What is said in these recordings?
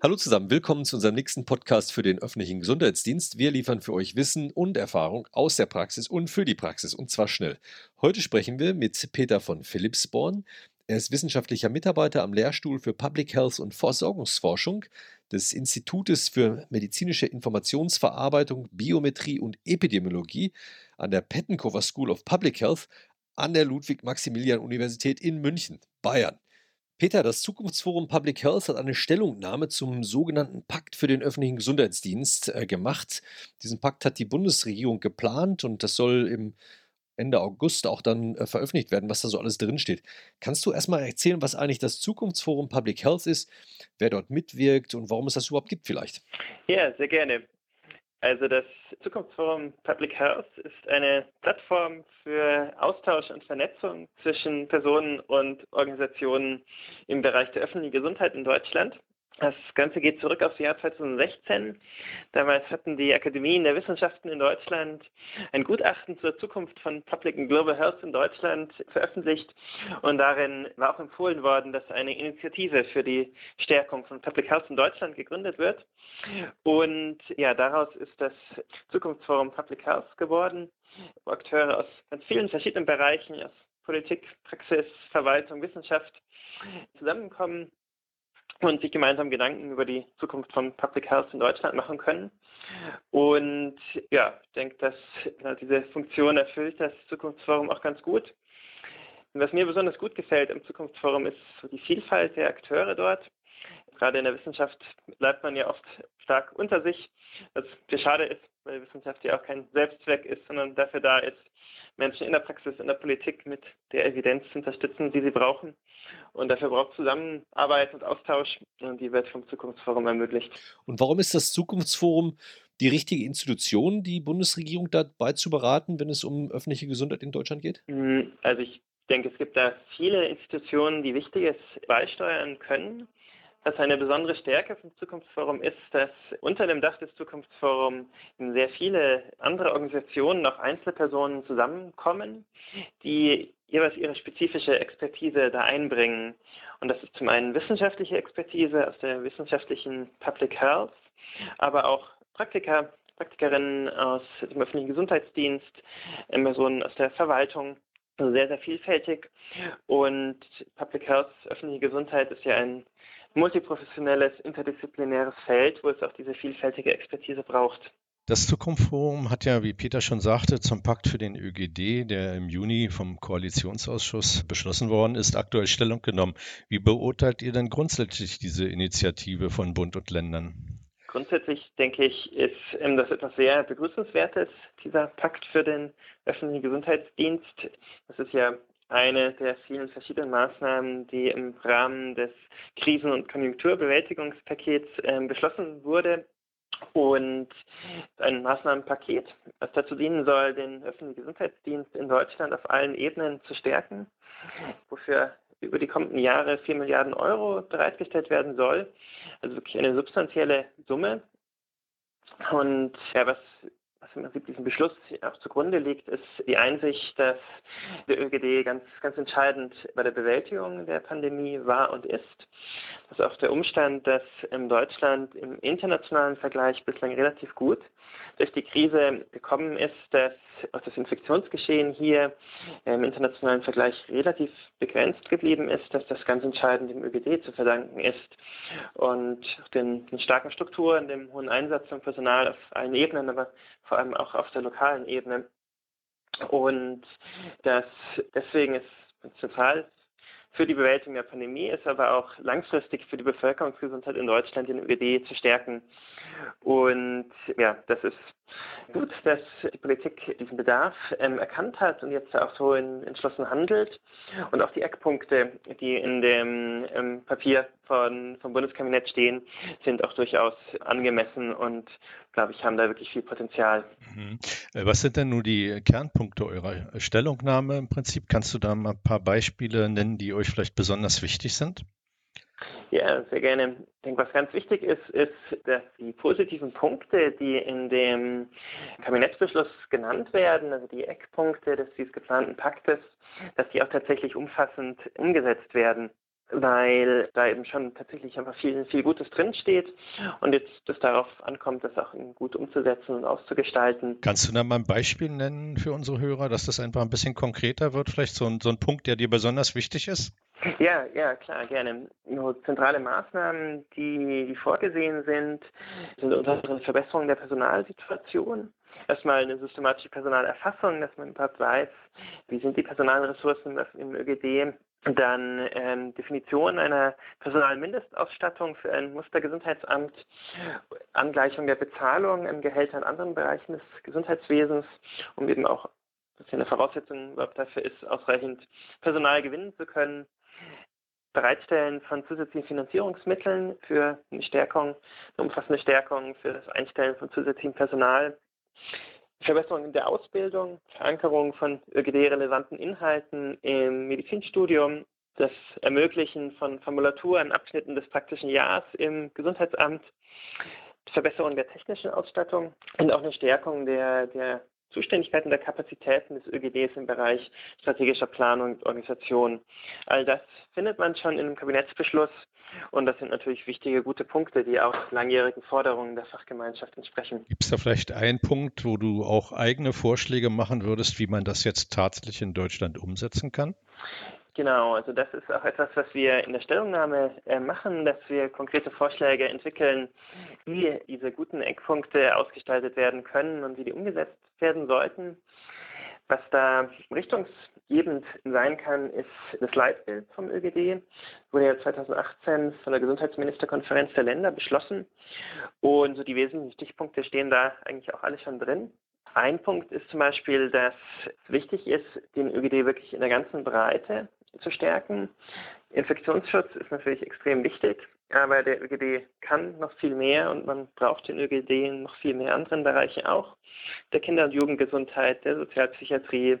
Hallo zusammen, willkommen zu unserem nächsten Podcast für den öffentlichen Gesundheitsdienst. Wir liefern für euch Wissen und Erfahrung aus der Praxis und für die Praxis und zwar schnell. Heute sprechen wir mit Peter von Philipsborn. Er ist wissenschaftlicher Mitarbeiter am Lehrstuhl für Public Health und Versorgungsforschung des Institutes für medizinische Informationsverarbeitung, Biometrie und Epidemiologie an der Pettenkofer School of Public Health an der Ludwig-Maximilian-Universität in München, Bayern. Peter, das Zukunftsforum Public Health hat eine Stellungnahme zum sogenannten Pakt für den öffentlichen Gesundheitsdienst äh, gemacht. Diesen Pakt hat die Bundesregierung geplant und das soll im Ende August auch dann äh, veröffentlicht werden, was da so alles drinsteht. Kannst du erstmal erzählen, was eigentlich das Zukunftsforum Public Health ist, wer dort mitwirkt und warum es das überhaupt gibt vielleicht? Ja, sehr gerne. Also das Zukunftsforum Public Health ist eine Plattform für Austausch und Vernetzung zwischen Personen und Organisationen im Bereich der öffentlichen Gesundheit in Deutschland. Das Ganze geht zurück aufs Jahr 2016. Damals hatten die Akademien der Wissenschaften in Deutschland ein Gutachten zur Zukunft von Public and Global Health in Deutschland veröffentlicht und darin war auch empfohlen worden, dass eine Initiative für die Stärkung von Public Health in Deutschland gegründet wird. Und ja, daraus ist das Zukunftsforum Public Health geworden, wo Akteure aus ganz vielen verschiedenen Bereichen, aus Politik, Praxis, Verwaltung, Wissenschaft zusammenkommen und sich gemeinsam Gedanken über die Zukunft von Public Health in Deutschland machen können. Und ja, ich denke, dass diese Funktion erfüllt das Zukunftsforum auch ganz gut. Und was mir besonders gut gefällt im Zukunftsforum ist so die Vielfalt der Akteure dort. Gerade in der Wissenschaft bleibt man ja oft stark unter sich, was sehr schade ist, weil Wissenschaft ja auch kein Selbstzweck ist, sondern dafür da ist, Menschen in der Praxis, in der Politik mit der Evidenz zu unterstützen, die sie brauchen. Und dafür braucht Zusammenarbeit und Austausch und die wird vom Zukunftsforum ermöglicht. Und warum ist das Zukunftsforum die richtige Institution, die Bundesregierung dabei zu beraten, wenn es um öffentliche Gesundheit in Deutschland geht? Hm, also ich denke, es gibt da viele Institutionen, die Wichtiges beisteuern können. Was eine besondere Stärke vom Zukunftsforum ist, dass unter dem Dach des Zukunftsforums sehr viele andere Organisationen, auch Einzelpersonen zusammenkommen, die jeweils ihre spezifische Expertise da einbringen. Und das ist zum einen wissenschaftliche Expertise aus der wissenschaftlichen Public Health, aber auch Praktiker, Praktikerinnen aus dem öffentlichen Gesundheitsdienst, Personen aus der Verwaltung, also sehr, sehr vielfältig. Und Public Health, öffentliche Gesundheit ist ja ein multiprofessionelles, interdisziplinäres Feld, wo es auch diese vielfältige Expertise braucht. Das Zukunftsforum hat ja, wie Peter schon sagte, zum Pakt für den ÖGD, der im Juni vom Koalitionsausschuss beschlossen worden ist, aktuell Stellung genommen. Wie beurteilt ihr denn grundsätzlich diese Initiative von Bund und Ländern? Grundsätzlich denke ich, ist ähm, das etwas sehr Begrüßenswertes, dieser Pakt für den öffentlichen Gesundheitsdienst. Das ist ja eine der vielen verschiedenen Maßnahmen, die im Rahmen des Krisen- und Konjunkturbewältigungspakets äh, beschlossen wurde. Und ein Maßnahmenpaket, was dazu dienen soll, den öffentlichen Gesundheitsdienst in Deutschland auf allen Ebenen zu stärken, wofür über die kommenden Jahre 4 Milliarden Euro bereitgestellt werden soll. Also wirklich eine substanzielle Summe. Und ja, was was im Prinzip diesem Beschluss auch zugrunde liegt, ist die Einsicht, dass der ÖGD ganz, ganz entscheidend bei der Bewältigung der Pandemie war und ist. Das ist auch der Umstand, dass in Deutschland im internationalen Vergleich bislang relativ gut durch die Krise gekommen ist, dass das Infektionsgeschehen hier im internationalen Vergleich relativ begrenzt geblieben ist, dass das ganz entscheidend dem ÖGD zu verdanken ist und den, den starken Strukturen, dem hohen Einsatz von Personal auf allen Ebenen, aber vor allem auch auf der lokalen Ebene. Und das, deswegen ist zentral für die Bewältigung der Pandemie ist, aber auch langfristig für die Bevölkerungsgesundheit in Deutschland den ÖGD zu stärken. Und ja, das ist gut, dass die Politik diesen Bedarf ähm, erkannt hat und jetzt auch so entschlossen handelt. Und auch die Eckpunkte, die in dem ähm, Papier von, vom Bundeskabinett stehen, sind auch durchaus angemessen und, glaube ich, haben da wirklich viel Potenzial. Mhm. Äh, was sind denn nun die Kernpunkte eurer Stellungnahme im Prinzip? Kannst du da mal ein paar Beispiele nennen, die euch vielleicht besonders wichtig sind? Ja, sehr gerne. Ich denke, was ganz wichtig ist, ist, dass die positiven Punkte, die in dem Kabinettsbeschluss genannt werden, also die Eckpunkte des dieses geplanten Paktes, dass die auch tatsächlich umfassend umgesetzt werden. weil da eben schon tatsächlich einfach viel, viel Gutes drinsteht und jetzt das darauf ankommt, das auch gut umzusetzen und auszugestalten. Kannst du da mal ein Beispiel nennen für unsere Hörer, dass das einfach ein bisschen konkreter wird, vielleicht so ein, so ein Punkt, der dir besonders wichtig ist? Ja, ja, klar, gerne. Nur zentrale Maßnahmen, die, die vorgesehen sind, sind unter anderem Verbesserung der Personalsituation. Erstmal eine systematische Personalerfassung, dass man überhaupt weiß, wie sind die Personalressourcen im ÖGD dann ähm, Definition einer Personalmindestausstattung für ein Mustergesundheitsamt, Angleichung der Bezahlung im Gehälter in anderen Bereichen des Gesundheitswesens, um eben auch, was ja eine Voraussetzung überhaupt dafür ist, ausreichend Personal gewinnen zu können. Bereitstellen von zusätzlichen Finanzierungsmitteln für eine Stärkung, eine umfassende Stärkung für das Einstellen von zusätzlichem Personal. Verbesserung in der Ausbildung, Verankerung von ÖGD-relevanten Inhalten im Medizinstudium, das Ermöglichen von Formulaturen, Abschnitten des praktischen Jahres im Gesundheitsamt, Verbesserung der technischen Ausstattung und auch eine Stärkung der, der Zuständigkeiten der Kapazitäten des ÖGDs im Bereich strategischer Planung und Organisation. All das findet man schon in einem Kabinettsbeschluss und das sind natürlich wichtige, gute Punkte, die auch langjährigen Forderungen der Fachgemeinschaft entsprechen. Gibt es da vielleicht einen Punkt, wo du auch eigene Vorschläge machen würdest, wie man das jetzt tatsächlich in Deutschland umsetzen kann? Genau, also das ist auch etwas, was wir in der Stellungnahme äh, machen, dass wir konkrete Vorschläge entwickeln, wie diese guten Eckpunkte ausgestaltet werden können und wie die umgesetzt werden sollten. Was da richtungsgebend sein kann, ist das Leitbild vom ÖGD. Wurde ja 2018 von der Gesundheitsministerkonferenz der Länder beschlossen. Und so die wesentlichen Stichpunkte stehen da eigentlich auch alle schon drin. Ein Punkt ist zum Beispiel, dass es wichtig ist, den ÖGD wirklich in der ganzen Breite zu stärken. Infektionsschutz ist natürlich extrem wichtig, aber der ÖGD kann noch viel mehr und man braucht den ÖGD in noch viel mehr anderen Bereichen auch. Der Kinder- und Jugendgesundheit, der Sozialpsychiatrie,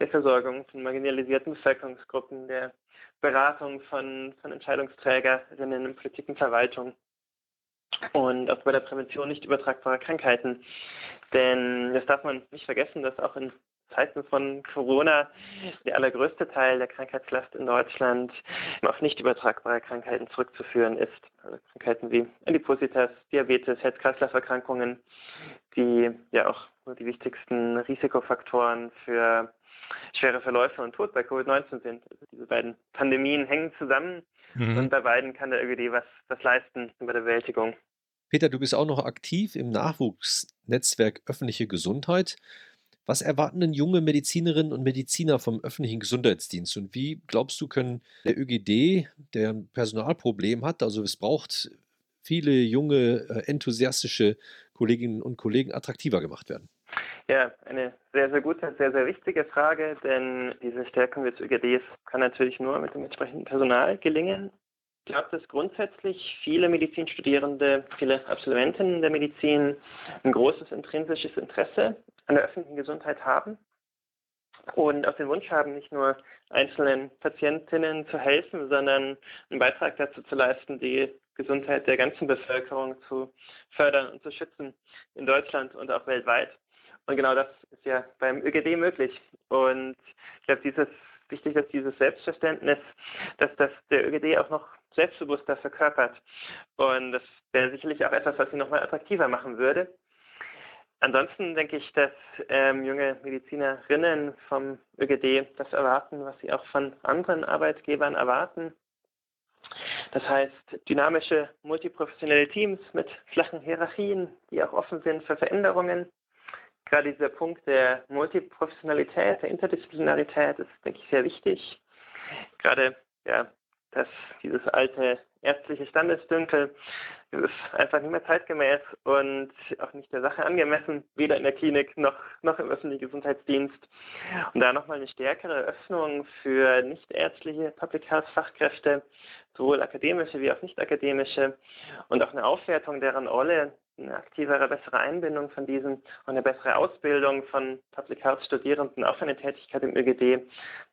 der Versorgung von marginalisierten Bevölkerungsgruppen, der Beratung von, von Entscheidungsträgerinnen in Politik und Verwaltung und auch bei der Prävention nicht übertragbarer Krankheiten. Denn das darf man nicht vergessen, dass auch in Zeiten von Corona der allergrößte Teil der Krankheitslast in Deutschland auf nicht übertragbare Krankheiten zurückzuführen ist. Also Krankheiten wie Adipositas, Diabetes, Herz-Kreislauf-Erkrankungen, die ja auch die wichtigsten Risikofaktoren für schwere Verläufe und Tod bei Covid-19 sind. Also diese beiden Pandemien hängen zusammen mhm. und bei beiden kann der ÖGD was, was leisten bei der Bewältigung. Peter, du bist auch noch aktiv im Nachwuchsnetzwerk öffentliche Gesundheit. Was erwarten denn junge Medizinerinnen und Mediziner vom öffentlichen Gesundheitsdienst? Und wie glaubst du, können der ÖGD, der ein Personalproblem hat, also es braucht viele junge, äh, enthusiastische Kolleginnen und Kollegen attraktiver gemacht werden? Ja, eine sehr, sehr gute, sehr, sehr wichtige Frage, denn diese Stärkung des ÖGDs kann natürlich nur mit dem entsprechenden Personal gelingen. Ich glaube, dass grundsätzlich viele Medizinstudierende, viele Absolventinnen der Medizin ein großes intrinsisches Interesse an der öffentlichen Gesundheit haben und auch den Wunsch haben, nicht nur einzelnen Patientinnen zu helfen, sondern einen Beitrag dazu zu leisten, die Gesundheit der ganzen Bevölkerung zu fördern und zu schützen in Deutschland und auch weltweit. Und genau das ist ja beim ÖGD möglich. Und ich glaube, dieses wichtig, dass dieses Selbstverständnis, dass das der ÖGD auch noch selbstbewusster verkörpert. Und das wäre sicherlich auch etwas, was ihn nochmal attraktiver machen würde. Ansonsten denke ich, dass ähm, junge Medizinerinnen vom ÖGD das erwarten, was sie auch von anderen Arbeitgebern erwarten. Das heißt, dynamische, multiprofessionelle Teams mit flachen Hierarchien, die auch offen sind für Veränderungen. Gerade dieser Punkt der Multiprofessionalität, der Interdisziplinarität ist, denke ich, sehr wichtig. Gerade ja, dass dieses alte ärztliche Standesdünkel ist einfach nicht mehr zeitgemäß und auch nicht der Sache angemessen, weder in der Klinik noch, noch im öffentlichen Gesundheitsdienst. Und da nochmal eine stärkere Öffnung für nichtärztliche Public Health Fachkräfte, sowohl akademische wie auch nicht akademische, und auch eine Aufwertung deren Rolle eine aktivere, bessere Einbindung von diesen und eine bessere Ausbildung von Public Health Studierenden auf eine Tätigkeit im ÖGD.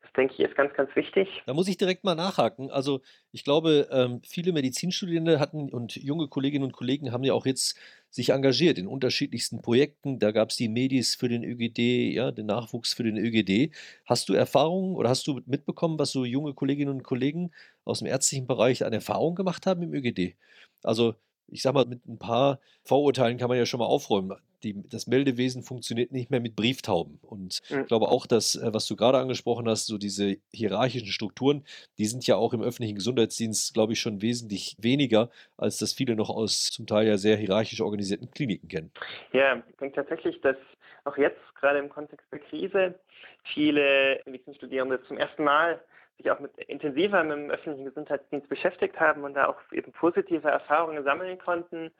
Das denke ich ist ganz, ganz wichtig. Da muss ich direkt mal nachhaken. Also ich glaube, ähm, viele Medizinstudierende hatten und junge Kolleginnen und Kollegen haben ja auch jetzt sich engagiert in unterschiedlichsten Projekten. Da gab es die Medis für den ÖGD, ja, den Nachwuchs für den ÖGD. Hast du Erfahrungen oder hast du mitbekommen, was so junge Kolleginnen und Kollegen aus dem ärztlichen Bereich an Erfahrungen gemacht haben im ÖGD? Also ich sag mal, mit ein paar Vorurteilen kann man ja schon mal aufräumen. Die, das Meldewesen funktioniert nicht mehr mit Brieftauben. Und ich glaube auch, dass, äh, was du gerade angesprochen hast, so diese hierarchischen Strukturen, die sind ja auch im öffentlichen Gesundheitsdienst, glaube ich, schon wesentlich weniger, als das viele noch aus zum Teil ja sehr hierarchisch organisierten Kliniken kennen. Ja, ich denke tatsächlich, dass auch jetzt, gerade im Kontext der Krise, viele Medizinstudierende zum ersten Mal sich auch mit intensiver mit dem öffentlichen Gesundheitsdienst beschäftigt haben und da auch eben positive Erfahrungen sammeln konnten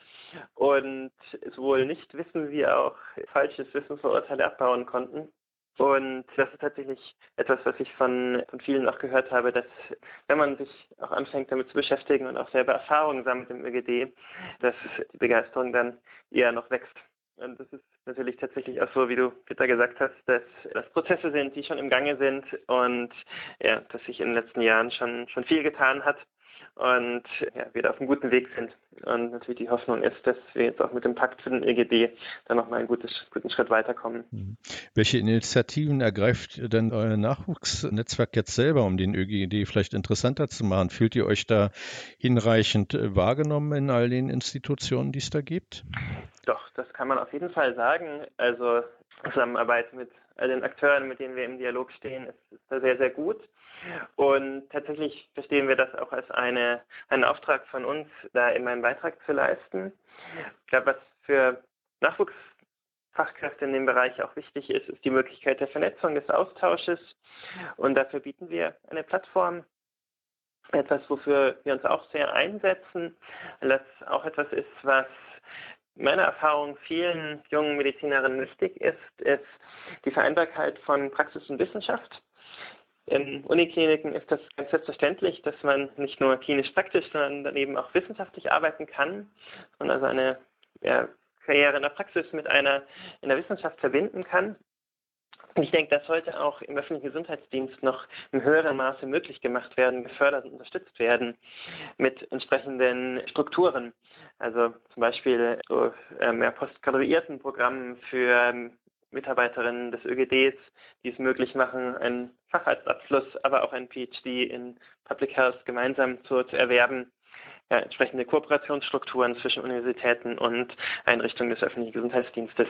und sowohl nicht wissen wie auch falsches Wissensvorurteile abbauen konnten. Und das ist tatsächlich etwas, was ich von, von vielen auch gehört habe, dass wenn man sich auch anfängt damit zu beschäftigen und auch selber Erfahrungen sammelt im ÖGD, dass die Begeisterung dann eher noch wächst. Und das ist natürlich tatsächlich auch so, wie du, Peter, gesagt hast, dass das Prozesse sind, die schon im Gange sind und ja, dass sich in den letzten Jahren schon, schon viel getan hat und ja, wir da auf einem guten Weg sind. Und natürlich die Hoffnung ist, dass wir jetzt auch mit dem Pakt für den EGD dann nochmal einen gutes, guten Schritt weiterkommen. Mhm. Welche Initiativen ergreift denn euer Nachwuchsnetzwerk jetzt selber, um den ÖGD vielleicht interessanter zu machen? Fühlt ihr euch da hinreichend äh, wahrgenommen in all den Institutionen, die es da gibt? Doch, das kann man auf jeden Fall sagen. Also Zusammenarbeit mit all den Akteuren, mit denen wir im Dialog stehen, ist, ist da sehr, sehr gut. Und tatsächlich verstehen wir das auch als eine, einen Auftrag von uns, da immer einen Beitrag zu leisten. Ich glaube, was für Nachwuchsfachkräfte in dem Bereich auch wichtig ist, ist die Möglichkeit der Vernetzung, des Austausches. Und dafür bieten wir eine Plattform, etwas, wofür wir uns auch sehr einsetzen, weil das auch etwas ist, was meiner Erfahrung vielen jungen Medizinerinnen wichtig ist, ist die Vereinbarkeit von Praxis und Wissenschaft. In Unikliniken ist das ganz selbstverständlich, dass man nicht nur klinisch praktisch, sondern daneben auch wissenschaftlich arbeiten kann und also eine ja, Karriere in der Praxis mit einer in der Wissenschaft verbinden kann. Ich denke, das sollte auch im öffentlichen Gesundheitsdienst noch in höherem Maße möglich gemacht werden, gefördert und unterstützt werden mit entsprechenden Strukturen. Also zum Beispiel mehr postgraduierten Programmen für ähm, Mitarbeiterinnen des ÖGDs, die es möglich machen, einen Facharztabschluss, aber auch einen PhD in Public Health gemeinsam zu, zu erwerben. Ja, entsprechende Kooperationsstrukturen zwischen Universitäten und Einrichtungen des öffentlichen Gesundheitsdienstes.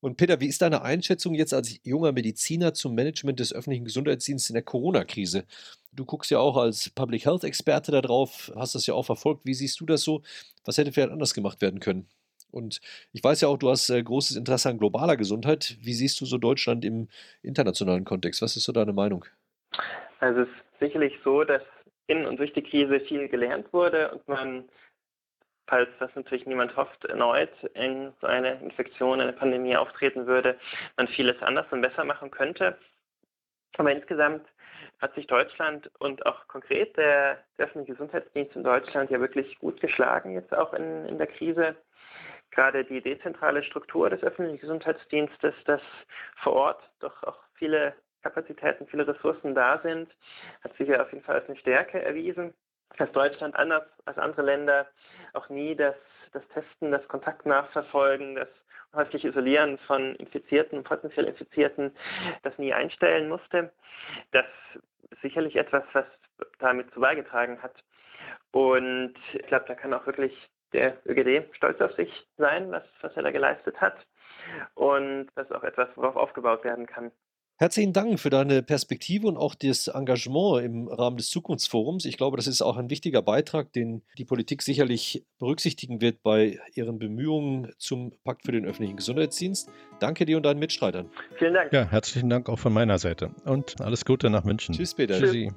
Und Peter, wie ist deine Einschätzung jetzt als junger Mediziner zum Management des öffentlichen Gesundheitsdienstes in der Corona-Krise? Du guckst ja auch als Public Health-Experte darauf, hast das ja auch verfolgt. Wie siehst du das so? Was hätte vielleicht anders gemacht werden können? Und ich weiß ja auch, du hast äh, großes Interesse an globaler Gesundheit. Wie siehst du so Deutschland im internationalen Kontext? Was ist so deine Meinung? Also es ist sicherlich so, dass in und durch die Krise viel gelernt wurde und man, falls das natürlich niemand hofft, erneut in so eine Infektion, eine Pandemie auftreten würde, man vieles anders und besser machen könnte. Aber insgesamt hat sich Deutschland und auch konkret der, der öffentliche Gesundheitsdienst in Deutschland ja wirklich gut geschlagen, jetzt auch in, in der Krise gerade die dezentrale Struktur des öffentlichen Gesundheitsdienstes, dass vor Ort doch auch viele Kapazitäten, viele Ressourcen da sind, hat sich ja auf jeden Fall als eine Stärke erwiesen, dass Deutschland anders als andere Länder auch nie das, das Testen, das Kontaktnachverfolgen, das häusliche Isolieren von Infizierten und potenziell Infizierten, das nie einstellen musste. Das ist sicherlich etwas, was damit zu beigetragen hat. Und ich glaube, da kann auch wirklich der ÖGD stolz auf sich sein, was, was er da geleistet hat. Und das ist auch etwas, worauf aufgebaut werden kann. Herzlichen Dank für deine Perspektive und auch das Engagement im Rahmen des Zukunftsforums. Ich glaube, das ist auch ein wichtiger Beitrag, den die Politik sicherlich berücksichtigen wird bei ihren Bemühungen zum Pakt für den öffentlichen Gesundheitsdienst. Danke dir und deinen Mitstreitern. Vielen Dank. Ja, herzlichen Dank auch von meiner Seite und alles Gute nach München. Tschüss, Peter. Tschüssi.